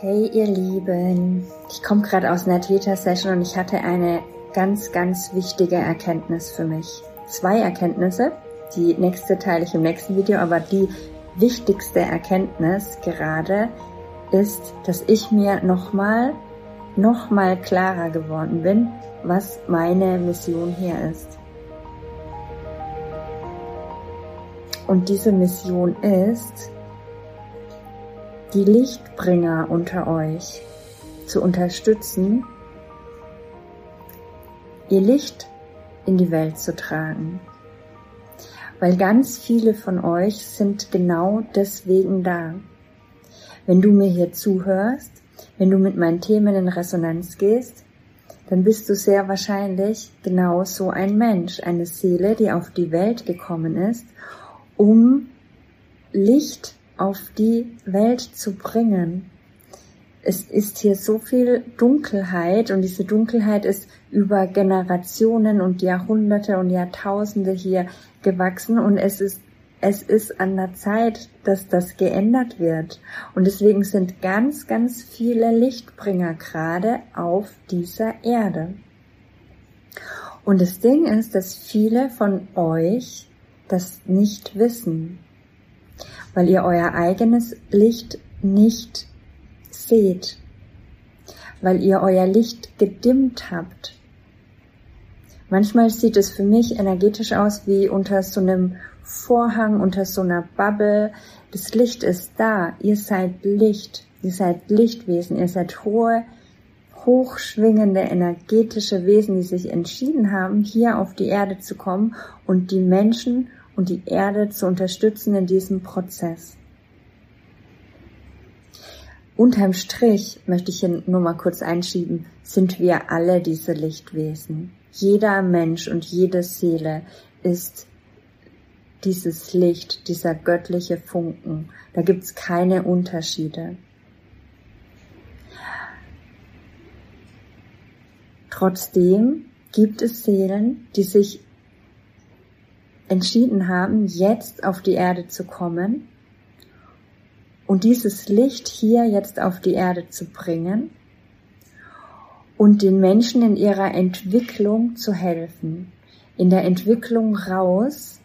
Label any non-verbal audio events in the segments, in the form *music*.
Hey ihr Lieben, ich komme gerade aus einer Theta-Session und ich hatte eine ganz, ganz wichtige Erkenntnis für mich. Zwei Erkenntnisse, die nächste teile ich im nächsten Video, aber die wichtigste Erkenntnis gerade ist, dass ich mir nochmal, nochmal klarer geworden bin, was meine Mission hier ist. Und diese Mission ist, die Lichtbringer unter euch zu unterstützen, ihr Licht in die Welt zu tragen. Weil ganz viele von euch sind genau deswegen da. Wenn du mir hier zuhörst, wenn du mit meinen Themen in Resonanz gehst, dann bist du sehr wahrscheinlich genau so ein Mensch, eine Seele, die auf die Welt gekommen ist, um Licht auf die Welt zu bringen. Es ist hier so viel Dunkelheit und diese Dunkelheit ist über Generationen und Jahrhunderte und Jahrtausende hier gewachsen und es ist es ist an der Zeit, dass das geändert wird. Und deswegen sind ganz, ganz viele Lichtbringer gerade auf dieser Erde. Und das Ding ist, dass viele von euch das nicht wissen weil ihr euer eigenes Licht nicht seht, weil ihr euer Licht gedimmt habt. Manchmal sieht es für mich energetisch aus wie unter so einem Vorhang, unter so einer Bubble. Das Licht ist da. Ihr seid Licht. Ihr seid Lichtwesen. Ihr seid hohe, hochschwingende, energetische Wesen, die sich entschieden haben, hier auf die Erde zu kommen und die Menschen und die Erde zu unterstützen in diesem Prozess. Unterm Strich möchte ich hier nur mal kurz einschieben, sind wir alle diese Lichtwesen. Jeder Mensch und jede Seele ist dieses Licht, dieser göttliche Funken. Da gibt's keine Unterschiede. Trotzdem gibt es Seelen, die sich entschieden haben, jetzt auf die Erde zu kommen und dieses Licht hier jetzt auf die Erde zu bringen und den Menschen in ihrer Entwicklung zu helfen, in der Entwicklung raus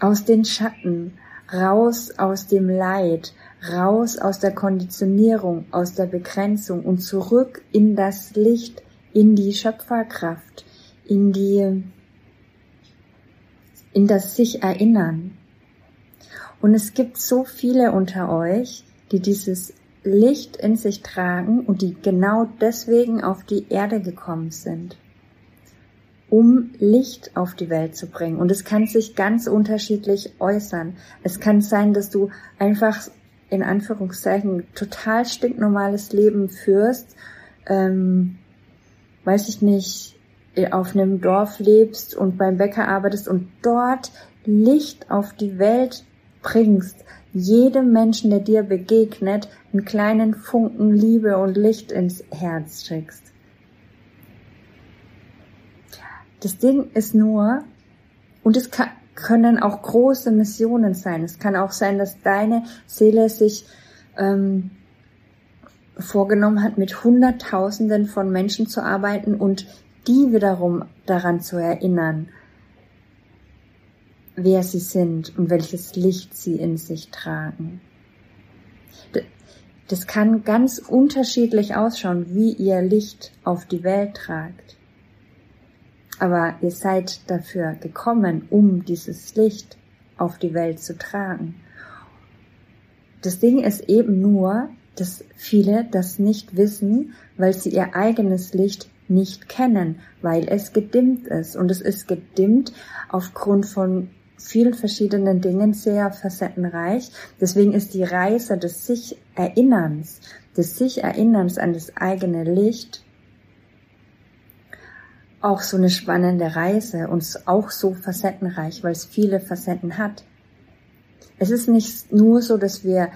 aus den Schatten, raus aus dem Leid, raus aus der Konditionierung, aus der Begrenzung und zurück in das Licht, in die Schöpferkraft, in die in das sich erinnern. Und es gibt so viele unter euch, die dieses Licht in sich tragen und die genau deswegen auf die Erde gekommen sind, um Licht auf die Welt zu bringen. Und es kann sich ganz unterschiedlich äußern. Es kann sein, dass du einfach in Anführungszeichen total stinknormales Leben führst, ähm, weiß ich nicht, auf einem Dorf lebst und beim Bäcker arbeitest und dort Licht auf die Welt bringst, jedem Menschen, der dir begegnet, einen kleinen Funken Liebe und Licht ins Herz schickst. Das Ding ist nur, und es kann, können auch große Missionen sein. Es kann auch sein, dass deine Seele sich ähm, vorgenommen hat, mit Hunderttausenden von Menschen zu arbeiten und die wiederum daran zu erinnern, wer sie sind und welches Licht sie in sich tragen. Das kann ganz unterschiedlich ausschauen, wie ihr Licht auf die Welt tragt. Aber ihr seid dafür gekommen, um dieses Licht auf die Welt zu tragen. Das Ding ist eben nur, dass viele das nicht wissen, weil sie ihr eigenes Licht nicht kennen, weil es gedimmt ist. Und es ist gedimmt aufgrund von vielen verschiedenen Dingen sehr facettenreich. Deswegen ist die Reise des sich Erinnerns, des sich Erinnerns an das eigene Licht auch so eine spannende Reise und auch so facettenreich, weil es viele Facetten hat. Es ist nicht nur so, dass wir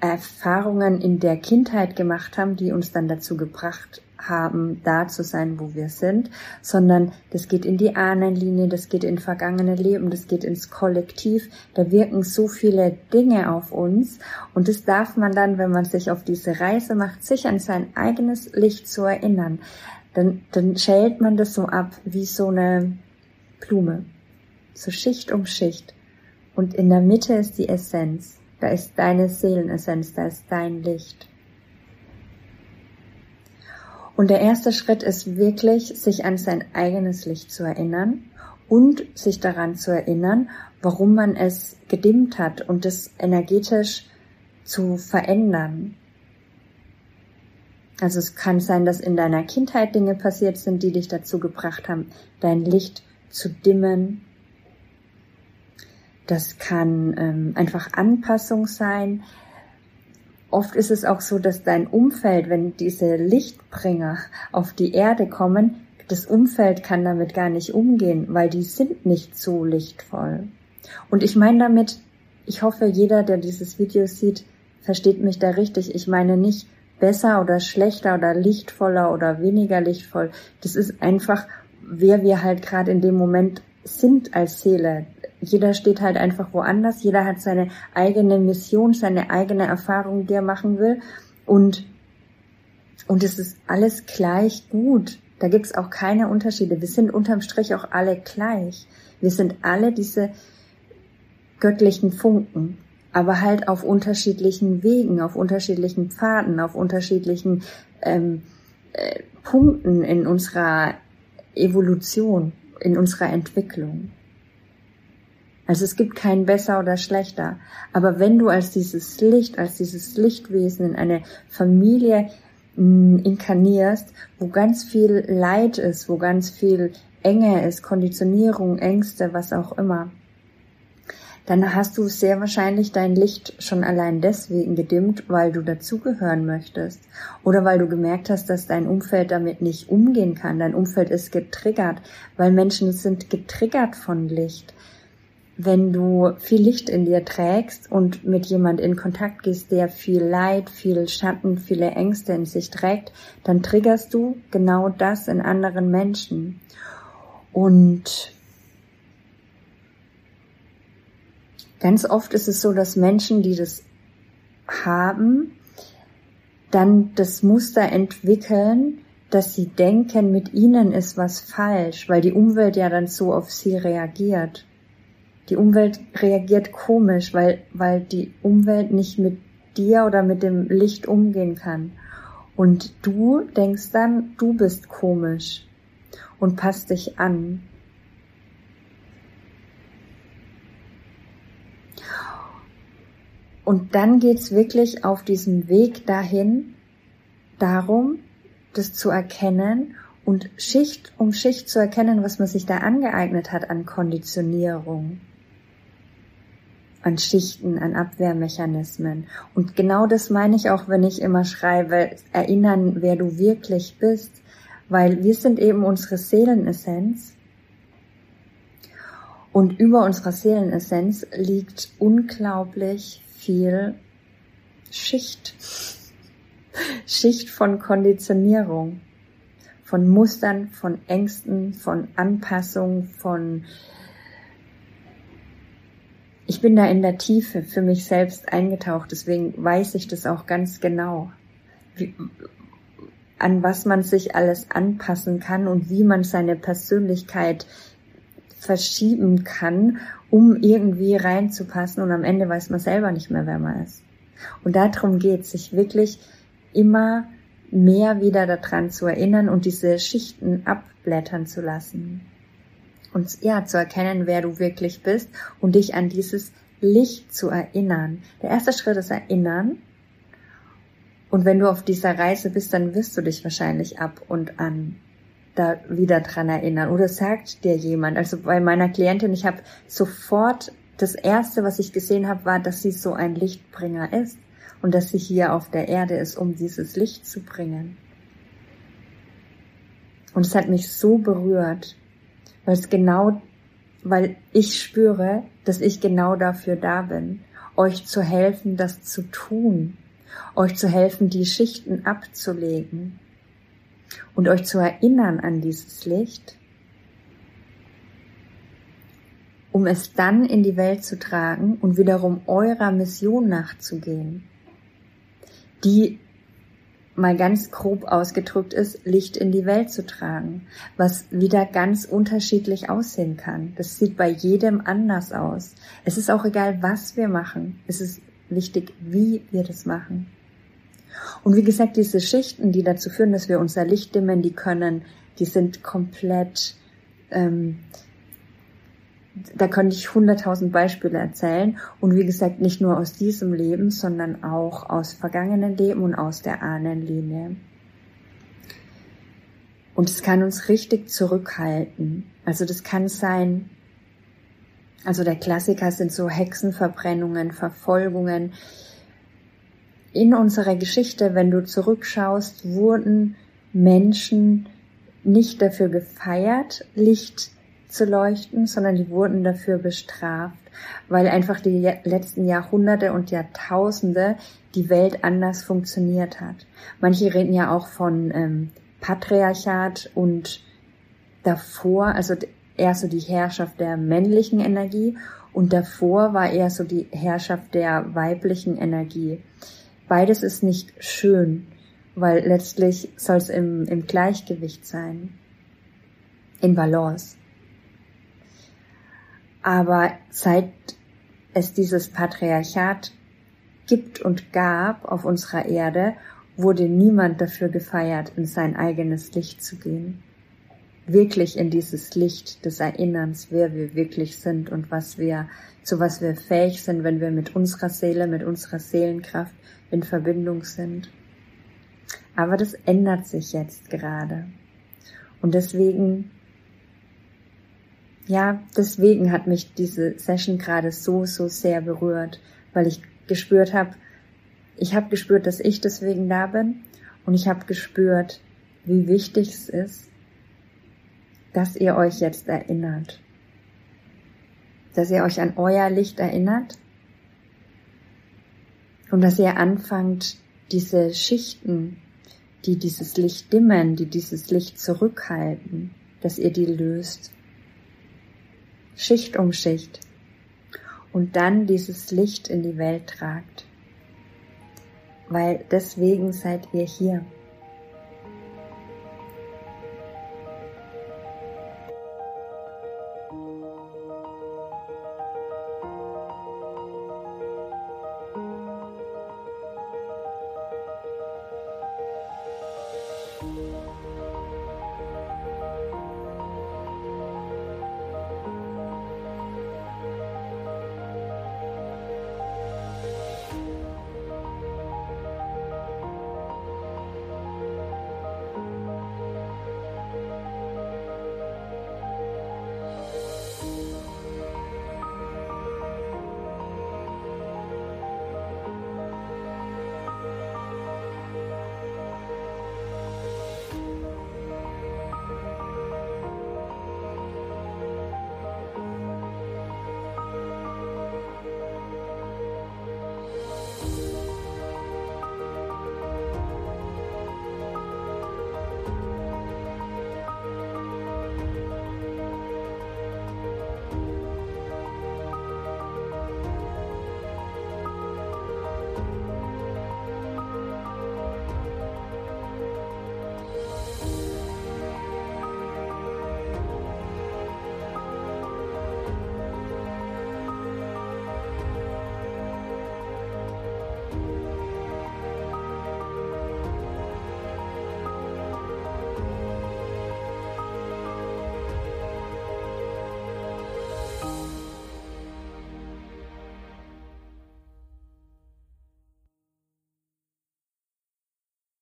Erfahrungen in der Kindheit gemacht haben, die uns dann dazu gebracht haben, da zu sein, wo wir sind, sondern das geht in die Ahnenlinie, das geht in vergangene Leben, das geht ins Kollektiv. Da wirken so viele Dinge auf uns und das darf man dann, wenn man sich auf diese Reise macht, sich an sein eigenes Licht zu erinnern. Dann, dann schält man das so ab wie so eine Blume, so Schicht um Schicht. Und in der Mitte ist die Essenz. Da ist deine Seelenessenz, da ist dein Licht. Und der erste Schritt ist wirklich, sich an sein eigenes Licht zu erinnern und sich daran zu erinnern, warum man es gedimmt hat und es energetisch zu verändern. Also es kann sein, dass in deiner Kindheit Dinge passiert sind, die dich dazu gebracht haben, dein Licht zu dimmen. Das kann ähm, einfach Anpassung sein, Oft ist es auch so, dass dein Umfeld, wenn diese Lichtbringer auf die Erde kommen, das Umfeld kann damit gar nicht umgehen, weil die sind nicht so lichtvoll. Und ich meine damit, ich hoffe, jeder, der dieses Video sieht, versteht mich da richtig. Ich meine nicht besser oder schlechter oder lichtvoller oder weniger lichtvoll. Das ist einfach, wer wir halt gerade in dem Moment sind als Seele jeder steht halt einfach woanders, jeder hat seine eigene Mission, seine eigene Erfahrung, die er machen will und und es ist alles gleich gut. Da gibt's auch keine Unterschiede. Wir sind unterm Strich auch alle gleich. Wir sind alle diese göttlichen Funken, aber halt auf unterschiedlichen Wegen, auf unterschiedlichen Pfaden, auf unterschiedlichen ähm, äh, Punkten in unserer Evolution, in unserer Entwicklung. Also es gibt kein besser oder schlechter. Aber wenn du als dieses Licht, als dieses Lichtwesen in eine Familie mh, mm, inkarnierst, wo ganz viel Leid ist, wo ganz viel Enge ist, Konditionierung, Ängste, was auch immer, dann hast du sehr wahrscheinlich dein Licht schon allein deswegen gedimmt, weil du dazugehören möchtest oder weil du gemerkt hast, dass dein Umfeld damit nicht umgehen kann. Dein Umfeld ist getriggert, weil Menschen sind getriggert von Licht wenn du viel Licht in dir trägst und mit jemand in Kontakt gehst, der viel Leid, viel Schatten, viele Ängste in sich trägt, dann triggerst du genau das in anderen Menschen. Und ganz oft ist es so, dass Menschen, die das haben, dann das Muster entwickeln, dass sie denken, mit ihnen ist was falsch, weil die Umwelt ja dann so auf sie reagiert die Umwelt reagiert komisch, weil, weil die Umwelt nicht mit dir oder mit dem Licht umgehen kann. Und du denkst dann, du bist komisch und passt dich an. Und dann geht's wirklich auf diesem Weg dahin darum, das zu erkennen und Schicht um Schicht zu erkennen, was man sich da angeeignet hat an Konditionierung an Schichten, an Abwehrmechanismen. Und genau das meine ich auch, wenn ich immer schreibe, erinnern, wer du wirklich bist, weil wir sind eben unsere Seelenessenz. Und über unserer Seelenessenz liegt unglaublich viel Schicht. *laughs* Schicht von Konditionierung, von Mustern, von Ängsten, von Anpassung, von ich bin da in der Tiefe für mich selbst eingetaucht, deswegen weiß ich das auch ganz genau, wie, an was man sich alles anpassen kann und wie man seine Persönlichkeit verschieben kann, um irgendwie reinzupassen und am Ende weiß man selber nicht mehr, wer man ist. Und darum geht es, sich wirklich immer mehr wieder daran zu erinnern und diese Schichten abblättern zu lassen und ja, zu erkennen, wer du wirklich bist und dich an dieses Licht zu erinnern. Der erste Schritt ist erinnern. Und wenn du auf dieser Reise bist, dann wirst du dich wahrscheinlich ab und an da wieder dran erinnern. Oder sagt dir jemand, also bei meiner Klientin, ich habe sofort, das erste, was ich gesehen habe, war, dass sie so ein Lichtbringer ist und dass sie hier auf der Erde ist, um dieses Licht zu bringen. Und es hat mich so berührt, weil es genau, weil ich spüre, dass ich genau dafür da bin, euch zu helfen, das zu tun, euch zu helfen, die Schichten abzulegen. und euch zu erinnern an dieses Licht, um es dann in die Welt zu tragen und wiederum eurer Mission nachzugehen, die mal ganz grob ausgedrückt ist, Licht in die Welt zu tragen, was wieder ganz unterschiedlich aussehen kann. Das sieht bei jedem anders aus. Es ist auch egal, was wir machen. Es ist wichtig, wie wir das machen. Und wie gesagt, diese Schichten, die dazu führen, dass wir unser Licht dimmen, die können, die sind komplett, ähm, da könnte ich hunderttausend Beispiele erzählen. Und wie gesagt, nicht nur aus diesem Leben, sondern auch aus vergangenen Leben und aus der Ahnenlinie. Und es kann uns richtig zurückhalten. Also das kann sein, also der Klassiker sind so Hexenverbrennungen, Verfolgungen. In unserer Geschichte, wenn du zurückschaust, wurden Menschen nicht dafür gefeiert, Licht zu leuchten, sondern die wurden dafür bestraft, weil einfach die letzten Jahrhunderte und Jahrtausende die Welt anders funktioniert hat. Manche reden ja auch von ähm, Patriarchat und davor, also eher so die Herrschaft der männlichen Energie und davor war eher so die Herrschaft der weiblichen Energie. Beides ist nicht schön, weil letztlich soll es im, im Gleichgewicht sein, in Balance. Aber seit es dieses Patriarchat gibt und gab auf unserer Erde, wurde niemand dafür gefeiert, in sein eigenes Licht zu gehen. Wirklich in dieses Licht des Erinnerns, wer wir wirklich sind und was wir, zu was wir fähig sind, wenn wir mit unserer Seele, mit unserer Seelenkraft in Verbindung sind. Aber das ändert sich jetzt gerade. Und deswegen ja, deswegen hat mich diese Session gerade so, so sehr berührt, weil ich gespürt habe, ich habe gespürt, dass ich deswegen da bin und ich habe gespürt, wie wichtig es ist, dass ihr euch jetzt erinnert. Dass ihr euch an euer Licht erinnert und dass ihr anfangt, diese Schichten, die dieses Licht dimmen, die dieses Licht zurückhalten, dass ihr die löst Schicht um Schicht und dann dieses Licht in die Welt tragt. Weil deswegen seid ihr hier.